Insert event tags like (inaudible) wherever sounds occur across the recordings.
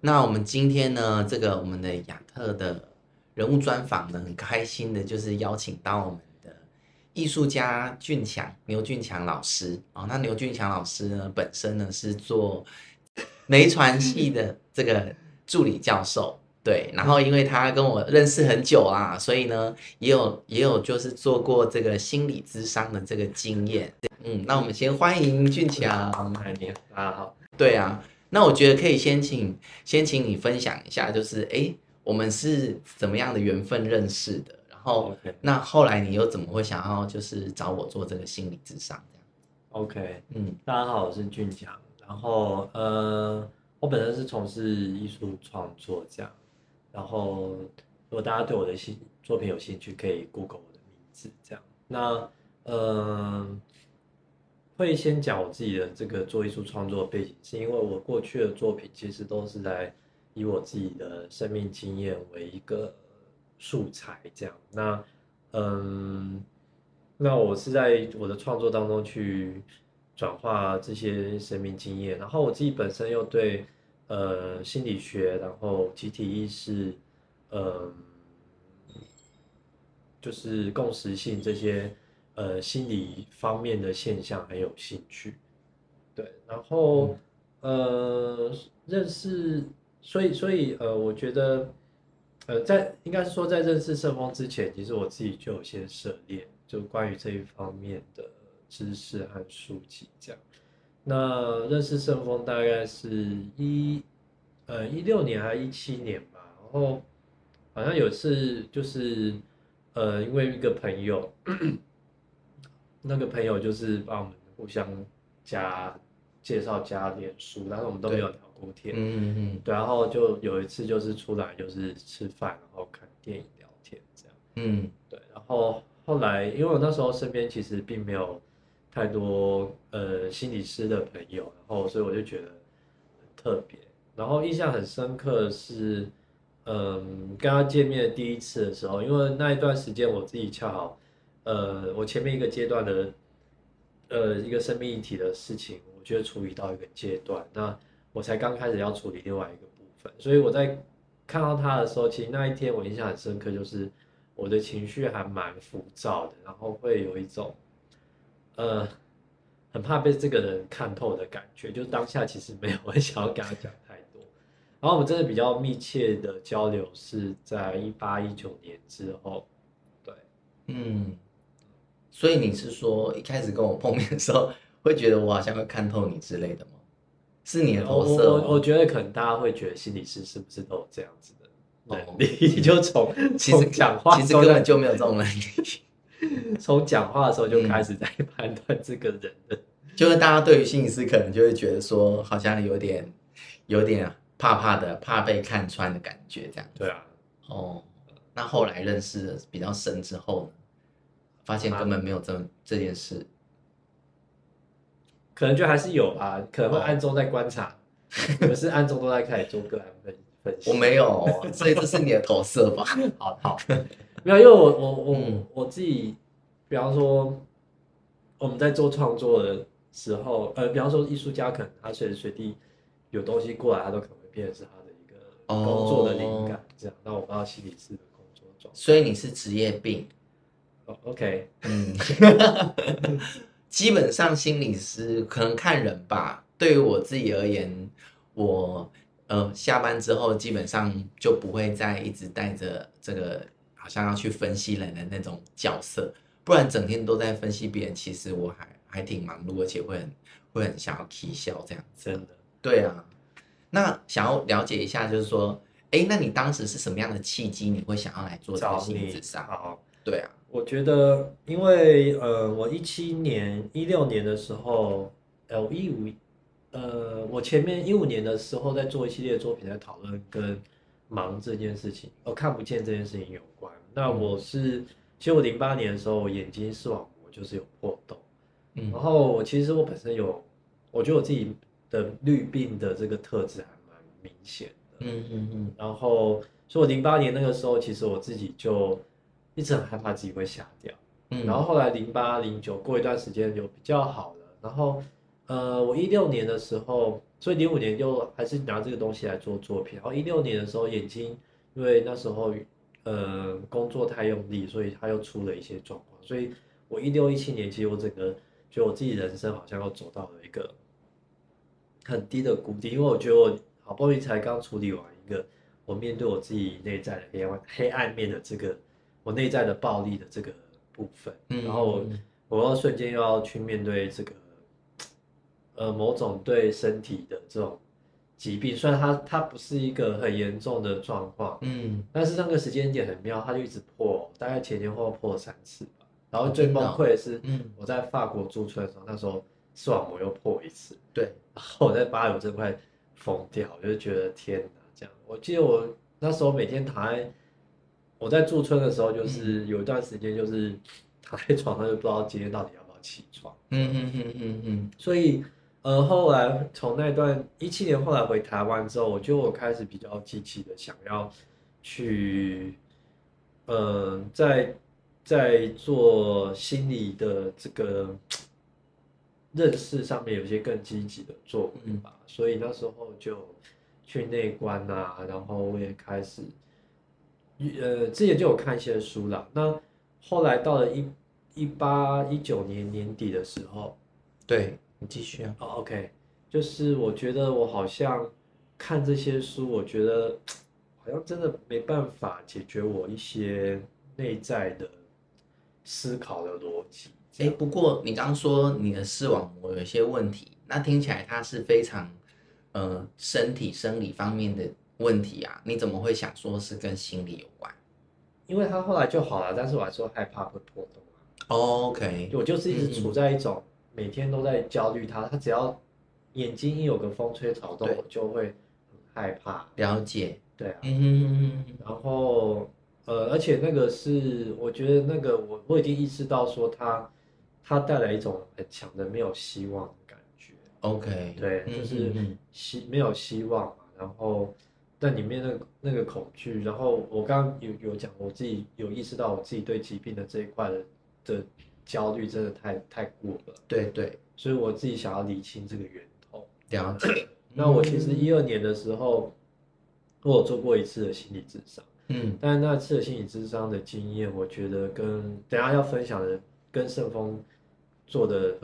那我们今天呢，这个我们的亚特的人物专访呢，很开心的就是邀请到我们的艺术家俊强牛俊强老师啊。那牛俊强老师呢，本身呢是做媒传系的这个助理教授，对。然后因为他跟我认识很久啊，所以呢也有也有就是做过这个心理咨商的这个经验。嗯，那我们先欢迎俊强。嗨，你好。对啊。那我觉得可以先请先请你分享一下，就是哎，我们是怎么样的缘分认识的？然后.那后来你又怎么会想要就是找我做这个心理智商这样？OK，嗯，大家好，我是俊强。然后，呃，我本身是从事艺术创作这样。然后，如果大家对我的兴作品有兴趣，可以 Google 我的名字这样。那，呃。会先讲我自己的这个做艺术创作背景，是因为我过去的作品其实都是在以我自己的生命经验为一个素材，这样。那，嗯，那我是在我的创作当中去转化这些生命经验，然后我自己本身又对呃心理学，然后集体意识，嗯，就是共识性这些。呃，心理方面的现象很有兴趣，对，然后、嗯、呃，认识，所以所以呃，我觉得呃，在应该是说在认识圣丰之前，其实我自己就有些涉猎，就关于这一方面的知识和书籍这样。那认识圣丰大概是一呃一六年还是一七年吧，然后好像有次就是呃，因为一个朋友。那个朋友就是帮我们互相加介绍加脸书，但是我们都没有聊过天。嗯嗯嗯。对，然后就有一次就是出来就是吃饭，然后看电影聊天这样。嗯，对。然后后来因为我那时候身边其实并没有太多呃心理师的朋友，然后所以我就觉得很特别。然后印象很深刻的是，嗯，跟他见面的第一次的时候，因为那一段时间我自己恰好。呃，我前面一个阶段的，呃，一个生命议题的事情，我觉得处理到一个阶段，那我才刚开始要处理另外一个部分，所以我在看到他的时候，其实那一天我印象很深刻，就是我的情绪还蛮浮躁的，然后会有一种，呃，很怕被这个人看透的感觉，就是当下其实没有很想要跟他讲太多，然后我们真的比较密切的交流是在一八一九年之后，对，嗯。所以你是说一开始跟我碰面的时候，会觉得我好像会看透你之类的吗？是你的投射？我我觉得可能大家会觉得心理师是不是都有这样子的能力？你 (laughs) 就从 (laughs) 其实讲话，其实根本就没有这种能力。(laughs) 从讲话的时候就开始在判断这个人的，嗯、就是大家对于心理师可能就会觉得说，好像有点有点怕怕的，怕被看穿的感觉，这样。对啊。哦，那后来认识的比较深之后呢？发现根本没有这这件事，可能就还是有吧，可能会暗中在观察，(laughs) 可是暗中都在开始做个案分分析。我没有，所以这是你的投射吧？(laughs) 好好，(laughs) 没有，因为我我我、嗯、我自己，比方说我们在做创作的时候，呃，比方说艺术家可能他随时随地有东西过来，他都可能会变成是他的一个工作的灵感，这样。那、哦、我不知道心理师的工作状态，所以你是职业病。OK，嗯，(laughs) 基本上心理师可能看人吧。对于我自己而言，我呃下班之后基本上就不会再一直带着这个好像要去分析人的那种角色，不然整天都在分析别人，其实我还还挺忙碌，而且会很会很想要起笑这样。真的，对啊。那想要了解一下，就是说，哎，那你当时是什么样的契机，你会想要来做这个心理咨商？好，对啊。我觉得，因为呃，我一七年、一六年的时候，呃，一五，呃，我前面一五年的时候在做一系列作品，在讨论跟盲这件事情，哦，看不见这件事情有关。那我是，其实我零八年的时候，我眼睛视网膜就是有破洞，嗯，然后我其实我本身有，我觉得我自己的绿病的这个特质还蛮明显的，嗯嗯嗯，然后，所以我零八年那个时候，其实我自己就。一直很害怕自己会瞎掉，嗯，然后后来零八零九过一段时间有比较好了，然后，呃，我一六年的时候，所以零五年就还是拿这个东西来做作品。然后一六年的时候，眼睛因为那时候呃工作太用力，所以他又出了一些状况。所以我一六一七年，其实我整个觉得我自己人生好像又走到了一个很低的谷底，因为我觉得我好不容易才刚处理完一个我面对我自己内在的黑暗黑暗面的这个我内在的暴力的这个部分，然后我我要瞬间又要去面对这个。呃，某种对身体的这种疾病，虽然它它不是一个很严重的状况，嗯，但是那个时间点很妙，它就一直破，大概前前后后破了三次吧。然后最崩溃的是，嗯，我在法国驻村的时候，那时候视网膜又破一次，对，然后我在巴黎我真快疯掉，我就觉得天哪，这样。我记得我那时候每天躺在我在驻村的时候，就是有一段时间就是 (laughs) 躺在床上就不知道今天到底要不要起床，嗯嗯嗯嗯嗯，所以。呃，后来从那段一七年后来回台湾之后，我就开始比较积极的想要去，呃，在在做心理的这个认识上面有些更积极的作为吧，嗯、所以那时候就去内观啊，然后我也开始，呃，之前就有看一些书啦。那后来到了一一八一九年年底的时候，对。你继续啊。哦，OK，就是我觉得我好像看这些书，我觉得好像真的没办法解决我一些内在的思考的逻辑。哎，不过你刚刚说你的视网膜有一些问题，那听起来它是非常呃身体生理方面的问题啊，你怎么会想说是跟心理有关？因为他后来就好了，但是我还是害怕会破洞啊。OK，我就是一直处在一种。嗯每天都在焦虑他，他只要眼睛一有个风吹草动，我就会很害怕。了解，对啊。然后呃，而且那个是，我觉得那个我我已经意识到说他，他带来一种很强的没有希望的感觉。OK，对，就是希没有希望嘛。然后在里面那个那个恐惧，然后我刚刚有有讲，我自己有意识到我自己对疾病的这一块的的。焦虑真的太太过了，对对，所以我自己想要理清这个源头。了解。(clears throat) 那我其实一二年的时候，我有做过一次的心理智商，嗯，但是那次的心理智商的经验，我觉得跟等下要分享的跟盛峰做的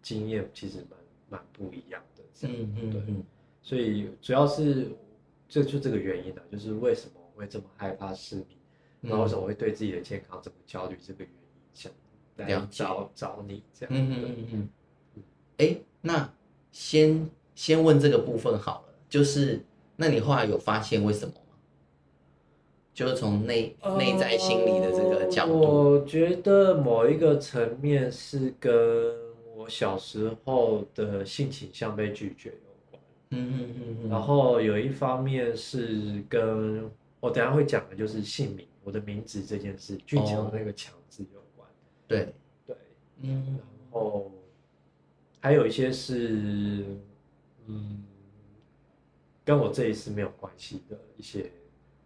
经验其实蛮蛮不一样的。嗯嗯对。所以主要是这就这个原因呢，就是为什么我会这么害怕失明，然后为什么我会对自己的健康这么焦虑，这个原因想。来找找你这样，嗯嗯嗯嗯，哎，那先先问这个部分好了，就是那你后来有发现为什么吗？就是从内内在心理的这个角度，我觉得某一个层面是跟我小时候的性倾向被拒绝嗯嗯嗯嗯，然后有一方面是跟我等下会讲的就是姓名，我的名字这件事，俊强的那个强字有关。对。对，嗯，然后还有一些是，嗯，跟我这一次没有关系的一些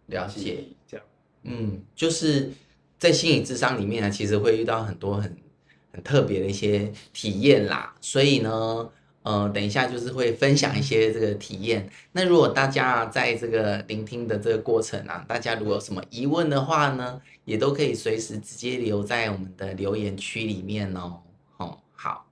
了解，这样，嗯，就是在心理智商里面呢，其实会遇到很多很很特别的一些体验啦，所以呢。呃，等一下就是会分享一些这个体验。那如果大家在这个聆听的这个过程啊，大家如果有什么疑问的话呢，也都可以随时直接留在我们的留言区里面哦。哦，好。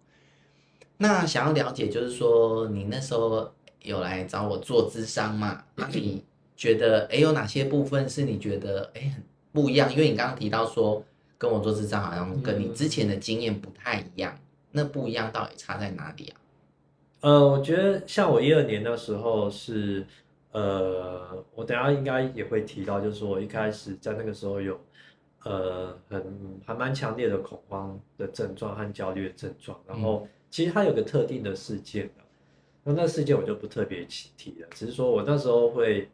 那想要了解，就是说你那时候有来找我做咨商嘛？那你觉得，哎，有哪些部分是你觉得，哎，很不一样？因为你刚刚提到说跟我做智商好像跟你之前的经验不太一样，那不一样到底差在哪里啊？呃，我觉得像我一二年的时候是，呃，我等下应该也会提到，就是说我一开始在那个时候有，呃，很还蛮强烈的恐慌的症状和焦虑的症状，然后其实它有个特定的事件的，那那事件我就不特别提了，只是说我那时候会，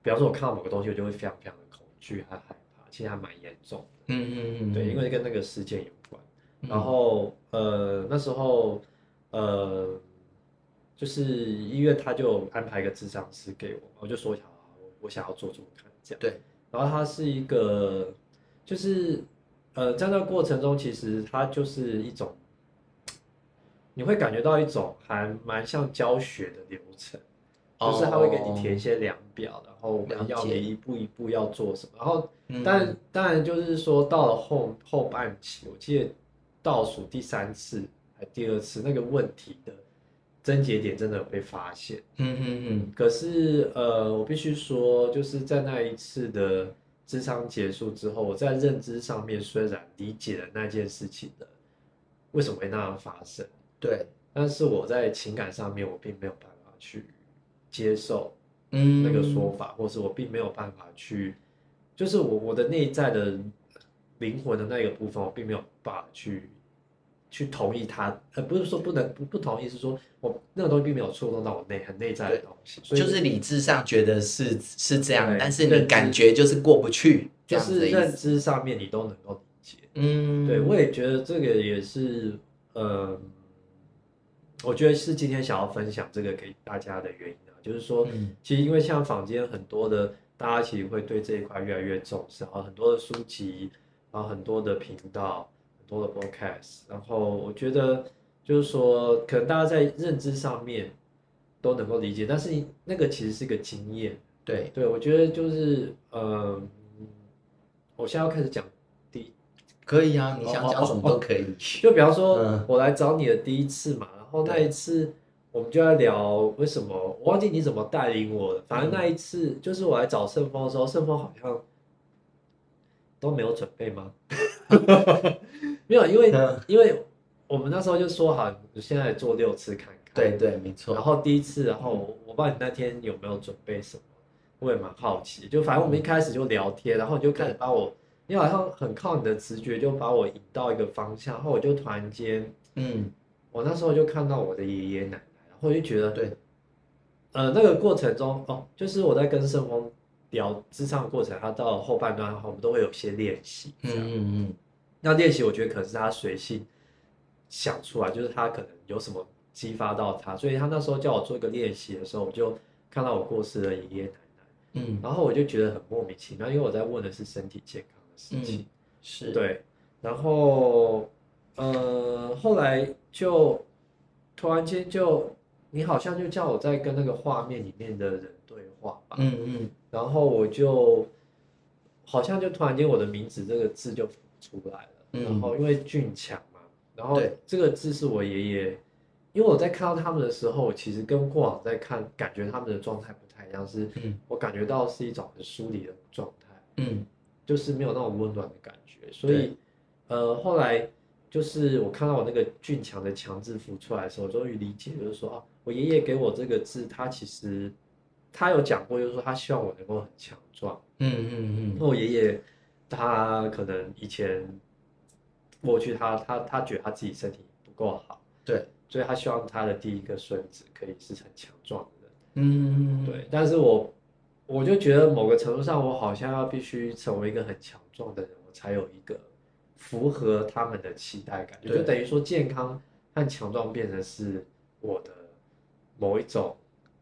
比方说我看到某个东西，我就会非常非常的恐惧和害怕，其实还蛮严重的，嗯嗯嗯，对，因为跟那个事件有关，然后呃那时候呃。就是医院他就安排一个智商师给我，我就说好，我想要做做看这样。对，然后他是一个，就是呃，在那个过程中，其实他就是一种，你会感觉到一种还蛮像教学的流程，就是他会给你填一些量表，然后我们要你一步一步要做什么。然后，但当然就是说到了后后半期，我记得倒数第三次还第二次那个问题的症结点真的有被发现。嗯嗯嗯。可是呃，我必须说，就是在那一次的智商结束之后，我在认知上面虽然理解了那件事情的为什么会那样发生。对，但是我在情感上面，我并没有办法去接受，嗯，那个说法，或是我并没有办法去，就是我我的内在的灵魂的那个部分，我并没有办法去去同意他，呃，不是说不能不不同意，是说我那个东西并没有触动到我内很内在的东西，所以就是理智上觉得是是这样，但是你感觉就是过不去，就是认知上面你都能够理解，嗯，对，我也觉得这个也是，呃。我觉得是今天想要分享这个给大家的原因啊，就是说，其实因为像坊间很多的，大家其实会对这一块越来越重视，然后很多的书籍，然后很多的频道，很多的 podcast，然后我觉得就是说，可能大家在认知上面都能够理解，但是那个其实是一个经验，对对，我觉得就是呃，我现在要开始讲第一，可以啊，你想讲什么都可以，就比方说我来找你的第一次嘛。然后那一次，我们就在聊为什么我忘记你怎么带领我的。反正那一次就是我来找盛峰的时候，盛峰好像都没有准备吗？(laughs) 没有，因为因为我们那时候就说好，现在做六次看看。对对，没错。然后第一次，然后我不知道你那天有没有准备什么，我也蛮好奇。就反正我们一开始就聊天，然后你就开始把我，你好像很靠你的直觉就把我引到一个方向，然后我就突然间，嗯。我那时候就看到我的爷爷奶奶，然后就觉得对，呃，那个过程中哦，就是我在跟圣峰聊智商的过程，他到后半段的话，我们都会有些练习，这样，嗯嗯嗯。那练习我觉得可能是他随性想出来，就是他可能有什么激发到他，所以他那时候叫我做一个练习的时候，我就看到我过世的爷爷奶奶，嗯，然后我就觉得很莫名其妙，因为我在问的是身体健康的事情，嗯、是对，然后。呃，后来就突然间就，你好像就叫我在跟那个画面里面的人对话吧。嗯嗯。然后我就好像就突然间我的名字这个字就出来了。嗯。然后因为俊强嘛，然后这个字是我爷爷，因为我在看到他们的时候，其实跟过往在看感觉他们的状态不太一样，是我感觉到是一种很疏离的状态。嗯。就是没有那种温暖的感觉，所以呃后来。就是我看到我那个俊强的强字符出来的时候，我终于理解，就是说啊，我爷爷给我这个字，他其实他有讲过，就是说他希望我能够很强壮。嗯嗯嗯。那我爷爷他可能以前过去他他他觉得他自己身体不够好，对，所以他希望他的第一个孙子可以是很强壮的人。嗯，对。但是我我就觉得某个程度上，我好像要必须成为一个很强壮的人，我才有一个。符合他们的期待感，就等于说健康和强壮变成是我的某一种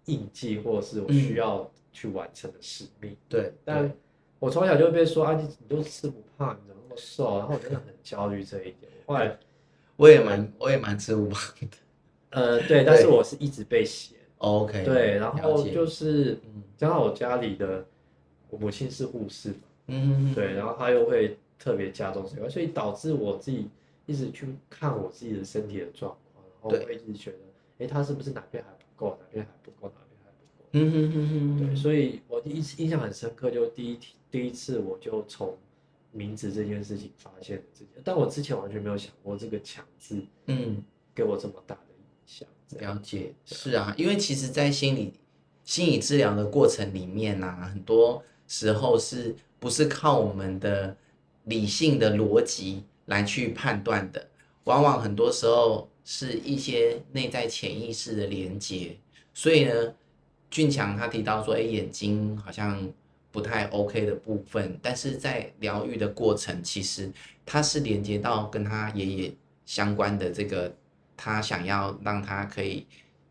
印记，或者是我需要去完成的使命。对，但我从小就被说啊，你你都吃不胖，你怎么那么瘦？然后我真的很焦虑这一点。后来我也蛮我也蛮吃不胖的，呃，对，但是我是一直被嫌。OK，对，然后就是加上我家里的我母亲是护士，嗯，对，然后她又会。特别加重这块，所以导致我自己一直去看我自己的身体的状况，然后我一直觉得，哎，他是不是哪边还不够，哪边还不够，哪边还不够？嗯哼哼哼。对，所以我一印象很深刻，就第一第一次我就从名字这件事情发现了这件，但我之前完全没有想过这个强字，嗯，给我这么大的影响。了解，是啊，因为其实，在心理心理治疗的过程里面呢、啊，很多时候是不是靠我们的。理性的逻辑来去判断的，往往很多时候是一些内在潜意识的连接。所以呢，俊强他提到说，哎，眼睛好像不太 OK 的部分，但是在疗愈的过程，其实他是连接到跟他爷爷相关的这个，他想要让他可以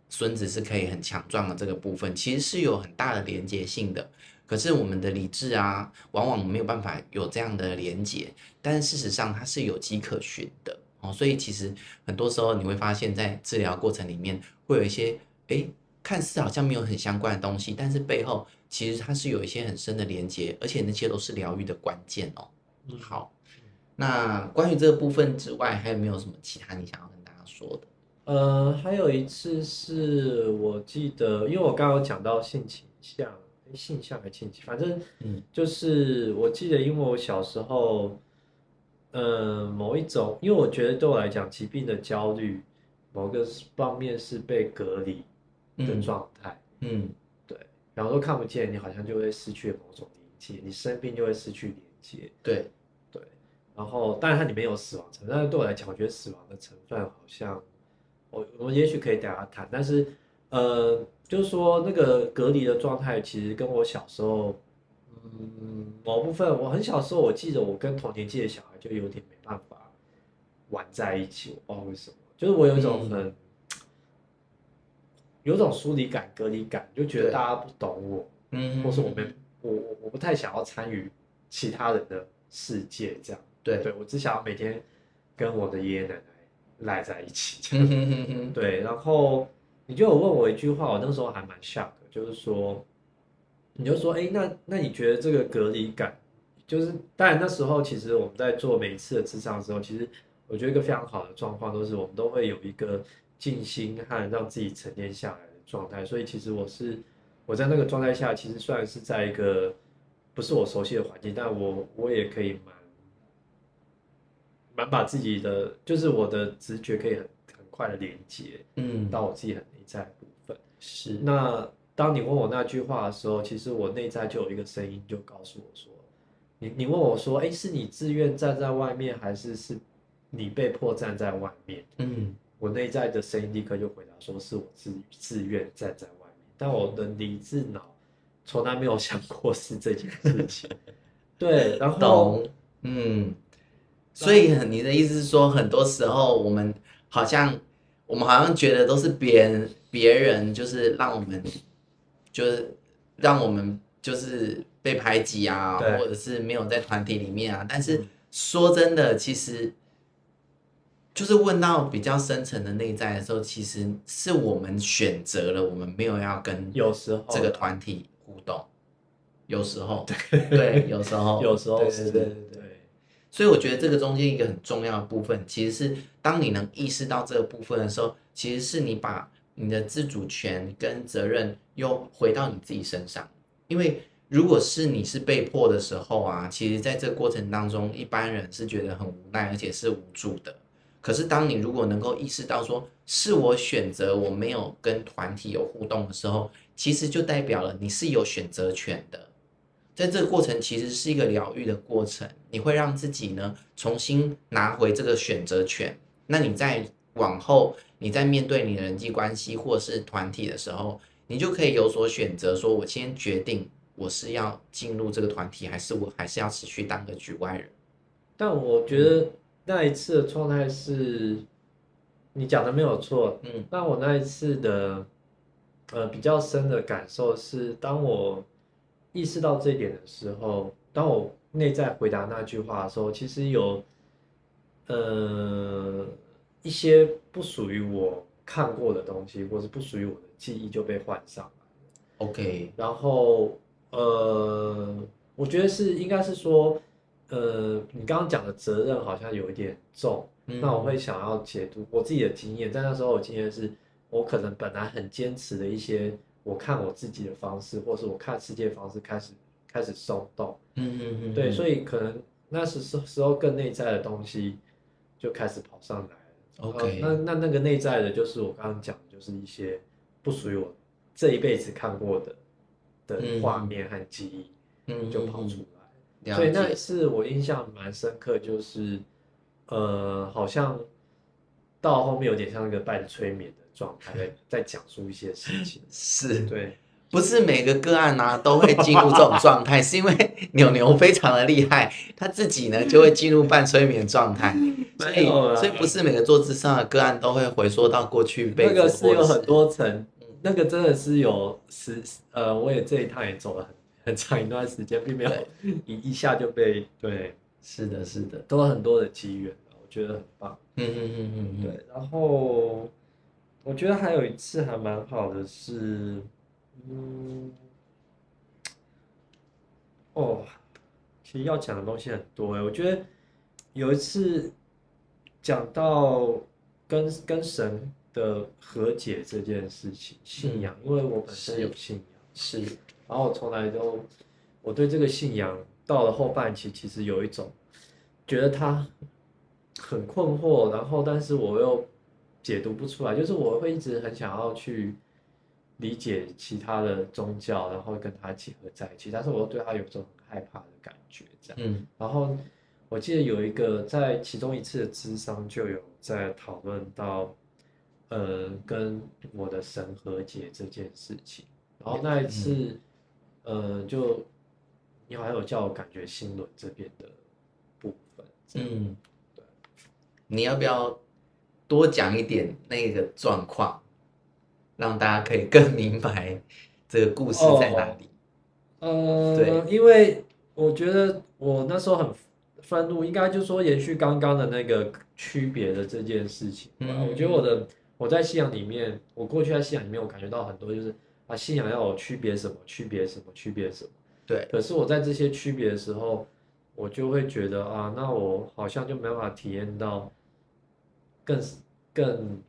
孙子是可以很强壮的这个部分，其实是有很大的连接性的。可是我们的理智啊，往往没有办法有这样的连接，但事实上它是有迹可循的。哦，所以其实很多时候你会发现，在治疗过程里面会有一些，哎，看似好像没有很相关的东西，但是背后其实它是有一些很深的连接，而且那些都是疗愈的关键哦。好，那关于这个部分之外，还有没有什么其他你想要跟大家说的？呃，还有一次是我记得，因为我刚刚有讲到性倾向，性向还性倾，反正嗯，就是我记得，因为我小时候。呃，某一种，因为我觉得对我来讲，疾病的焦虑，某个方面是被隔离的状态。嗯，嗯对，然后都看不见，你好像就会失去某种连接，你生病就会失去连接。对，对。然后，当然它里面有死亡成分，但是对我来讲，我觉得死亡的成分好像，我我也许可以等下谈，但是，呃，就是说那个隔离的状态，其实跟我小时候。嗯，某部分我很小时候，我记得我跟同年纪的小孩就有点没办法玩在一起，我不知道为什么，就是我有一种很、嗯、有种疏离感、隔离感，就觉得大家不懂我，嗯，或是我们我我我不太想要参与其他人的世界，这样，对。对，我只想要每天跟我的爷爷奶奶赖在一起，这样，嗯、对，然后你就有问我一句话，我那时候还蛮 shock 的，就是说。你就说，哎、欸，那那你觉得这个隔离感，就是当然那时候其实我们在做每一次的智商的时候，其实我觉得一个非常好的状况都是我们都会有一个静心和让自己沉淀下来的状态。所以其实我是我在那个状态下，其实虽然是在一个不是我熟悉的环境，但我我也可以蛮蛮把自己的就是我的直觉可以很很快的连接，嗯，到我自己很内在的部分。是那。当你问我那句话的时候，其实我内在就有一个声音，就告诉我说：“你你问我说，哎，是你自愿站在外面，还是是你被迫站在外面？”嗯，我内在的声音立刻就回答说：“是我自自愿站在外面。”但我的理智脑从来没有想过是这件事情。对，然后懂，嗯，所以你的意思是说，很多时候我们好像我们好像觉得都是别人别人就是让我们。就是让我们就是被排挤啊，或者是没有在团体里面啊。但是说真的，其实就是问到比较深层的内在的时候，其实是我们选择了，我们没有要跟有时候这个团体互动。有时候，对对，有时候，(laughs) 有时候，对对对对。所以我觉得这个中间一个很重要的部分，其实是当你能意识到这个部分的时候，其实是你把。你的自主权跟责任又回到你自己身上，因为如果是你是被迫的时候啊，其实在这个过程当中，一般人是觉得很无奈，而且是无助的。可是当你如果能够意识到说是我选择，我没有跟团体有互动的时候，其实就代表了你是有选择权的。在这个过程其实是一个疗愈的过程，你会让自己呢重新拿回这个选择权。那你在往后。你在面对你的人际关系或是团体的时候，你就可以有所选择，说我先决定我是要进入这个团体，还是我还是要持续当个局外人。但我觉得那一次的状态是，你讲的没有错，嗯，那我那一次的，呃，比较深的感受是，当我意识到这一点的时候，当我内在回答那句话的时候，其实有，呃。一些不属于我看过的东西，或是不属于我的记忆就被换上了。OK，然后呃，我觉得是应该是说，呃，你刚刚讲的责任好像有一点重，嗯、那我会想要解读我自己的经验。在那时候，我经验是我可能本来很坚持的一些我看我自己的方式，或是我看世界方式开始开始松动。嗯嗯嗯，对，所以可能那时时时候更内在的东西就开始跑上来。OK，那那那个内在的，就是我刚刚讲的，就是一些不属于我这一辈子看过的的画面和记忆，嗯，就跑出来。所以那次我印象蛮深刻，就是呃，好像到后面有点像一个半催眠的状态，在在讲述一些事情。(laughs) 是，对。不是每个个案啊都会进入这种状态，(laughs) 是因为牛牛非常的厉害，他自己呢就会进入半催眠状态，(laughs) 所以所以不是每个做咨商的个案都会回缩到过去被。那个是有很多层，那个真的是有十呃，我也这一趟也走了很很长一段时间，并没有 (laughs) 一一下就被对，是的，是的，都有很多的机缘，我觉得很棒。嗯嗯嗯嗯，对。然后我觉得还有一次还蛮好的是，嗯，哦，其实要讲的东西很多哎，我觉得有一次讲到跟跟神的和解这件事情，信仰，因为我本身有信仰，是，然后我从来都我对这个信仰到了后半期，其实有一种觉得他很困惑，然后但是我又解读不出来，就是我会一直很想要去理解其他的宗教，然后跟他结合在一起，但是我又对他有种很害怕的感觉，这样，嗯，然后我记得有一个在其中一次的咨商就有在讨论到。呃，跟我的神和解这件事情，然后那一次，嗯、呃，就你好像有叫我感觉心轮这边的部分，嗯，对，你要不要多讲一点那个状况，让大家可以更明白这个故事在哪里？哦、呃，对，因为我觉得我那时候很愤怒，应该就是说延续刚刚的那个区别的这件事情吧，嗯、我觉得我的。我在信仰里面，我过去在信仰里面，我感觉到很多就是啊，信仰要有区别什么，区别什么，区别什么。对。可是我在这些区别的时候，我就会觉得啊，那我好像就没办法体验到更更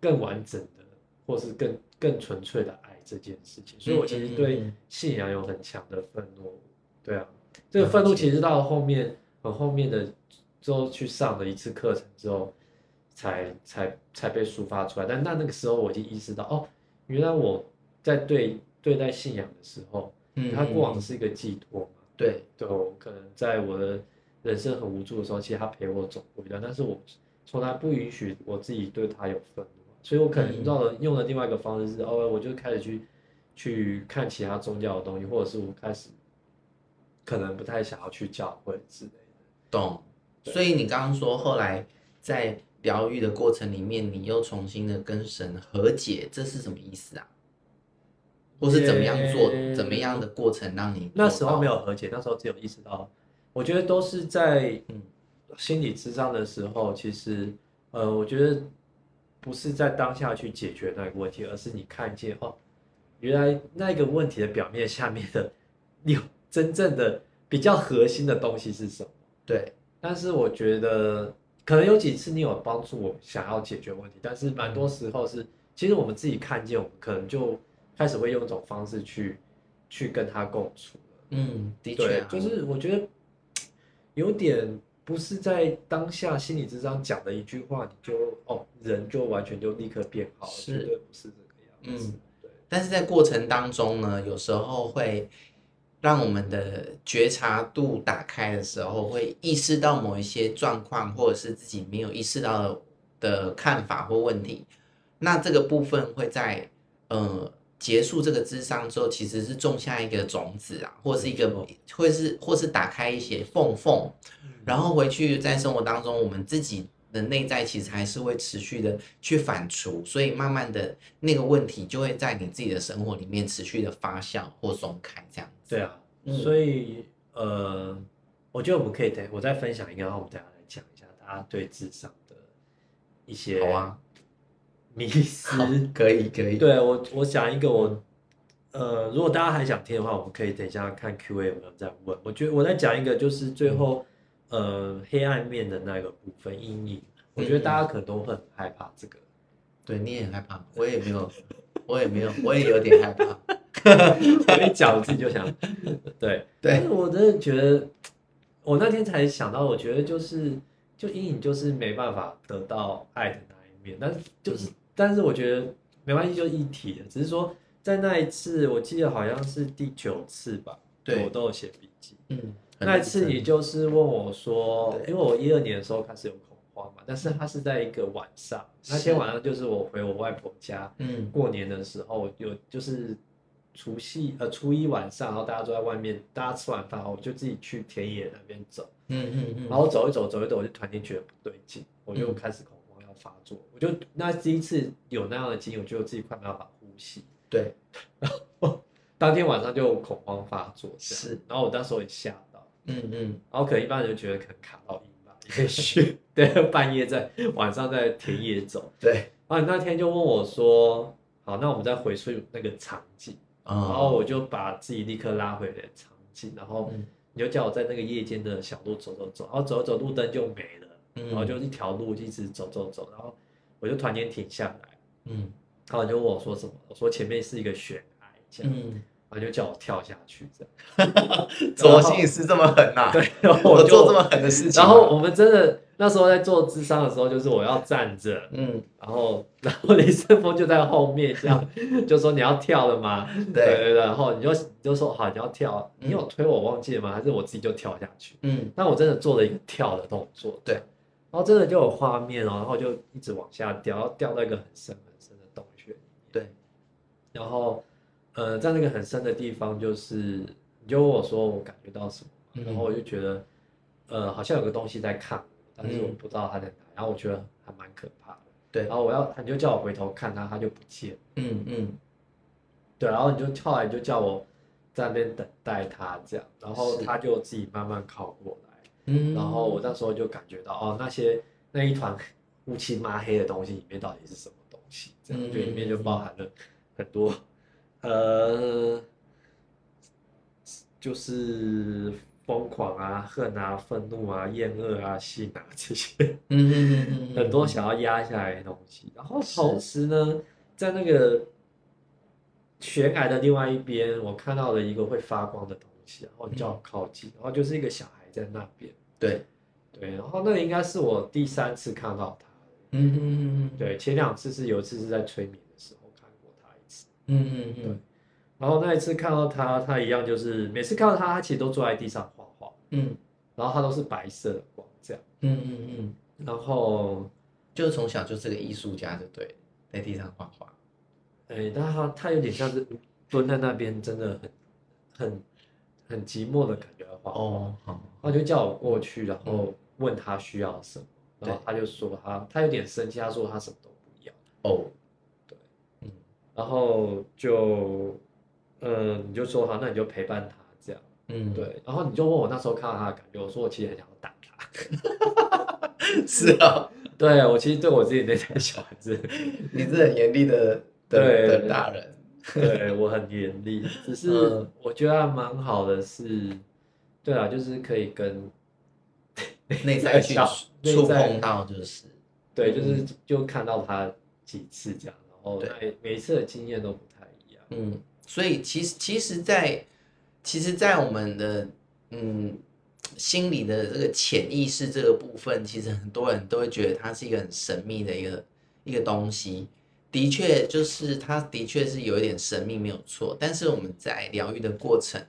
更完整的，或是更更纯粹的爱这件事情。所以我其实对信仰有很强的愤怒。对啊，这个愤怒其实到了后面很后面的之后去上了一次课程之后。才才才被抒发出来，但那那个时候我已经意识到，哦，原来我在对对待信仰的时候，嗯，它过往是一个寄托嘛，对，对我，可能在我的人生很无助的时候，其实他陪我走过一段，但是我从来不允许我自己对他有愤怒，所以我可能用了用了另外一个方式是，哦，我就开始去去看其他宗教的东西，或者是我开始可能不太想要去教会之类的，懂。所以你刚刚说后来在。疗愈的过程里面，你又重新的跟神和解，这是什么意思啊？或是怎么样做？欸、怎么样的过程让你那时候没有和解？那时候只有意识到，我觉得都是在嗯心理智障的时候，其实呃，我觉得不是在当下去解决那个问题，而是你看见哦，原来那个问题的表面下面的有真正的比较核心的东西是什么？对，但是我觉得。可能有几次你有帮助我想要解决问题，但是蛮多时候是，其实我们自己看见，我们可能就开始会用一种方式去去跟他共处。嗯，的确、啊，就是我觉得有点不是在当下心理咨商讲的一句话，你就哦人就完全就立刻变好了，是绝对不是这个样子。嗯，对。但是在过程当中呢，有时候会。让我们的觉察度打开的时候，会意识到某一些状况，或者是自己没有意识到的的看法或问题。那这个部分会在呃结束这个智商之后，其实是种下一个种子啊，或是一个，会是或是打开一些缝缝，然后回去在生活当中，我们自己的内在其实还是会持续的去反刍，所以慢慢的那个问题就会在你自己的生活里面持续的发酵或松开，这样。对啊，所以呃，我觉得我们可以等我再分享一个，然后我们等下来讲一下大家对智商的一些好啊迷思，可以可以。对我我讲一个我呃，如果大家还想听的话，我们可以等一下看 Q&A，我们再问。我觉得我再讲一个，就是最后、嗯、呃黑暗面的那个部分阴影，我觉得大家可能都会很害怕这个。对，你也很害怕，我也没有，(laughs) 我也没有，我也有点害怕。(laughs) 我一讲，我自己就想，(laughs) 对。对，但是我真的觉得，我那天才想到，我觉得就是，就阴影就是没办法得到爱的那一面，但是就是，嗯、但是我觉得没关系，就一体的，只是说在那一次，我记得好像是第九次吧，对，我都有写笔记，嗯，那一次你就是问我说，因为我一二年的时候开始有恐慌嘛，但是它是在一个晚上，那天晚上就是我回我外婆家，嗯，过年的时候有就是。除夕呃初一晚上，然后大家都在外面，大家吃完饭后，我就自己去田野那边走，嗯嗯嗯，然后走一走走一走，我就突然间觉得不对劲，我就开始恐慌要发作，嗯、我就那第一次有那样的经历，我觉得自己快没办法呼吸，对，(laughs) 然后当天晚上就恐慌发作，是，然后我当时也吓到，嗯嗯，然后可能一般人就觉得可能卡到阴吧，也许，对，半夜在晚上在田野走，对。啊，你那天就问我说，好，那我们再回去那个场景，嗯、然后我就把自己立刻拉回了场景，然后你就叫我在那个夜间的小路走走走，然后走走路灯就没了，然后就一条路一直走走走，然后我就突然间停下来，嗯，然后就问我说什么？我说前面是一个悬崖，这样。嗯他就叫我跳下去，这样。(laughs) 左心也是这么狠呐？对，(laughs) 我做这么狠的事情。然后我们真的那时候在做智商的时候，就是我要站着，嗯，然后然后李胜峰就在后面这样，(laughs) 就说你要跳了吗？对对对，然后你就你就说好，你要跳，你有推我忘记了吗？还是我自己就跳下去？嗯，但我真的做了一个跳的动作，对，然后真的就有画面哦，然后就一直往下掉，然后掉到一个很深很深的洞穴里面，对，然后。呃，在那个很深的地方，就是你就问我说我感觉到什么，嗯、然后我就觉得，呃，好像有个东西在看，但是我不知道它在哪，嗯、然后我觉得还蛮可怕的。对，然后我要，你就叫我回头看它，它就不见。嗯嗯。对，然后你就后来就叫我在那边等待它，这样，然后它就自己慢慢靠过来。嗯。然后我那时候就感觉到，哦，那些那一团乌漆抹黑的东西里面到底是什么东西？这样，对，里面就包含了很多。呃，就是疯狂啊、恨啊、愤怒啊、厌恶啊、性啊这些，嗯嗯嗯嗯，很多想要压下来的东西。然后同时呢，在那个悬崖的另外一边，我看到了一个会发光的东西，然后叫我靠近，然后就是一个小孩在那边。对对，然后那个应该是我第三次看到他。嗯嗯嗯嗯，对，前两次是有一次是在催眠。嗯嗯嗯，然后那一次看到他，他一样就是每次看到他，他其实都坐在地上画画。嗯，然后他都是白色的光这样。嗯嗯嗯，然后就是从小就是个艺术家，就对，在地上画画。哎，但他他有点像是蹲在那边，真的很很很寂寞的感觉画画。哦，好，他就叫我过去，然后问他需要什么，然后他就说他他有点生气，他说他什么都不要。哦。然后就，嗯，你就说好，那你就陪伴他这样，嗯，对。然后你就问我那时候看到他的感觉，我说我其实很想要打他。(laughs) 是啊，(laughs) 对我其实对我自己那台小孩子，(laughs) 你是很严厉的，对的大人。对我很严厉，只是我觉得还蛮好的是，是，对啊，就是可以跟内在去触碰到，就是，对，就是就看到他几次这样。哦，对，每次的经验都不太一样。嗯，所以其实其实在，在其实，在我们的嗯心理的这个潜意识这个部分，其实很多人都会觉得它是一个很神秘的一个一个东西。的确，就是它的确是有一点神秘，没有错。但是我们在疗愈的过程，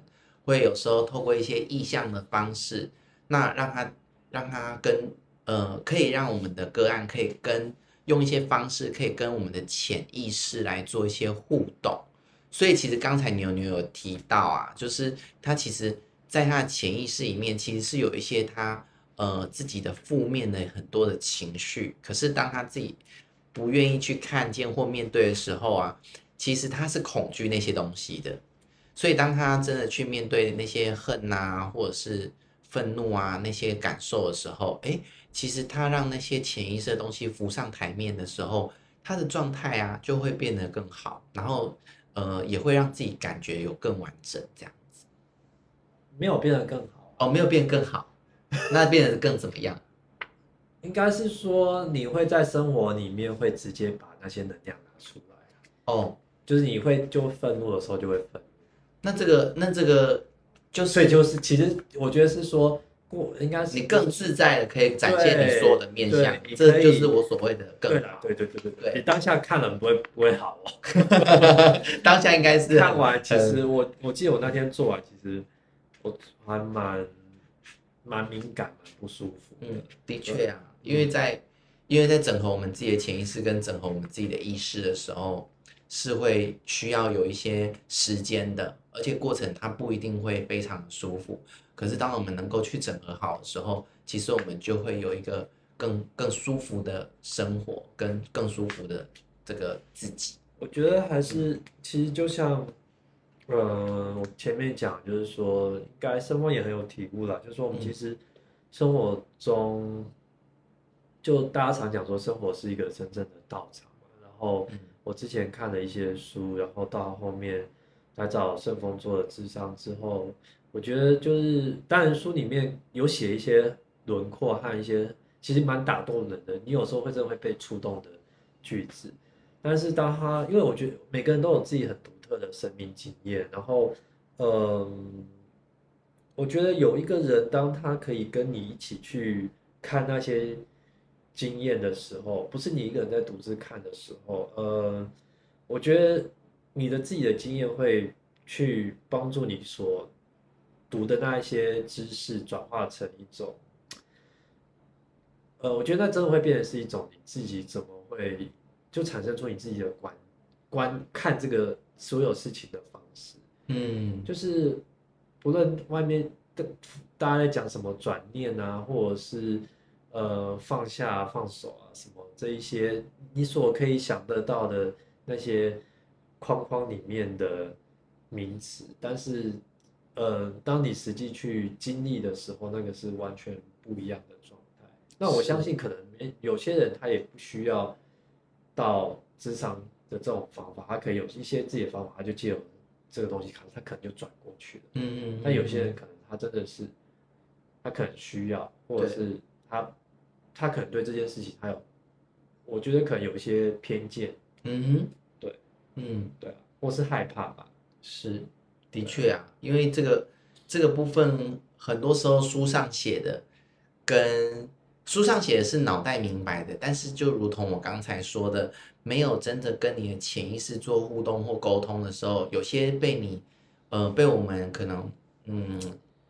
会有时候透过一些意象的方式，那让它让它跟呃，可以让我们的个案可以跟。用一些方式可以跟我们的潜意识来做一些互动，所以其实刚才牛牛有提到啊，就是他其实在他的潜意识里面其实是有一些他呃自己的负面的很多的情绪，可是当他自己不愿意去看见或面对的时候啊，其实他是恐惧那些东西的，所以当他真的去面对那些恨啊或者是愤怒啊那些感受的时候，诶。其实他让那些潜意识的东西浮上台面的时候，他的状态啊就会变得更好，然后呃也会让自己感觉有更完整这样子。没有变得更好哦，没有变更好，(laughs) 那变得更怎么样？应该是说你会在生活里面会直接把那些能量拿出来哦，就是你会就愤怒的时候就会愤。那这个那这个就所以就是其实我觉得是说过。应该是你更自在的可以展现你所有的面相，这就是我所谓的更好。对对对对对，你当下看了不会不会好哦。(laughs) 当下应该是看完，其实我我记得我那天做完，其实我还蛮蛮敏感，蛮不舒服。嗯，的确啊，因为在因为在整合我们自己的潜意识跟整合我们自己的意识的时候，是会需要有一些时间的，而且过程它不一定会非常舒服。可是，当我们能够去整合好的时候，其实我们就会有一个更更舒服的生活，跟更舒服的这个自己。我觉得还是，其实就像，呃，我前面讲，就是说，应该生活也很有体悟了，就是说，我们其实生活中，就大家常讲说，生活是一个真正的道场嘛。然后我之前看了一些书，然后到后面来找圣丰做了智商之后，我觉得就是，当然书里面有写一些轮廓和一些其实蛮打动人的，你有时候会真的会被触动的句子。但是当他，因为我觉得每个人都有自己很独特的生命经验，然后，嗯。我觉得有一个人，当他可以跟你一起去看那些经验的时候，不是你一个人在独自看的时候，呃，我觉得你的自己的经验会去帮助你所读的那一些知识转化成一种，呃，我觉得那真的会变成是一种你自己怎么会就产生出你自己的观观看这个所有事情的方式，嗯，就是。无论外面的大家在讲什么转念啊，或者是呃放下放手啊什么这一些，你所可以想得到的那些框框里面的名词，但是呃，当你实际去经历的时候，那个是完全不一样的状态。那我相信，可能有些人他也不需要到智商的这种方法，他可以有一些自己的方法，他就借由。这个东西可能他可能就转过去了，嗯嗯，嗯，但有些人可能他真的是，他可能需要，或者是他，他可能对这件事情他有，我觉得可能有一些偏见，嗯哼，对，嗯，对啊，或是害怕吧，是，的确啊，因为这个这个部分很多时候书上写的跟。书上写的是脑袋明白的，但是就如同我刚才说的，没有真的跟你的潜意识做互动或沟通的时候，有些被你，呃，被我们可能，嗯，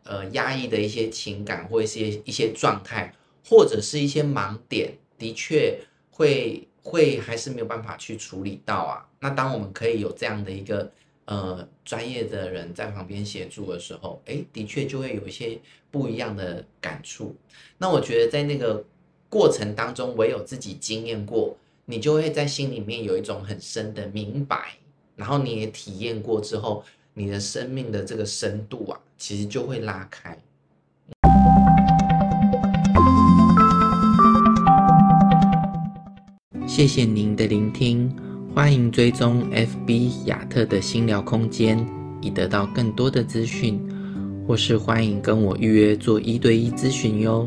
呃，压抑的一些情感或一些一些状态，或者是一些盲点，的确会会还是没有办法去处理到啊。那当我们可以有这样的一个。呃，专业的人在旁边协助的时候，诶，的确就会有一些不一样的感触。那我觉得在那个过程当中，唯有自己经验过，你就会在心里面有一种很深的明白，然后你也体验过之后，你的生命的这个深度啊，其实就会拉开。谢谢您的聆听。欢迎追踪 FB 亚特的新聊空间，以得到更多的资讯，或是欢迎跟我预约做一对一咨询哟。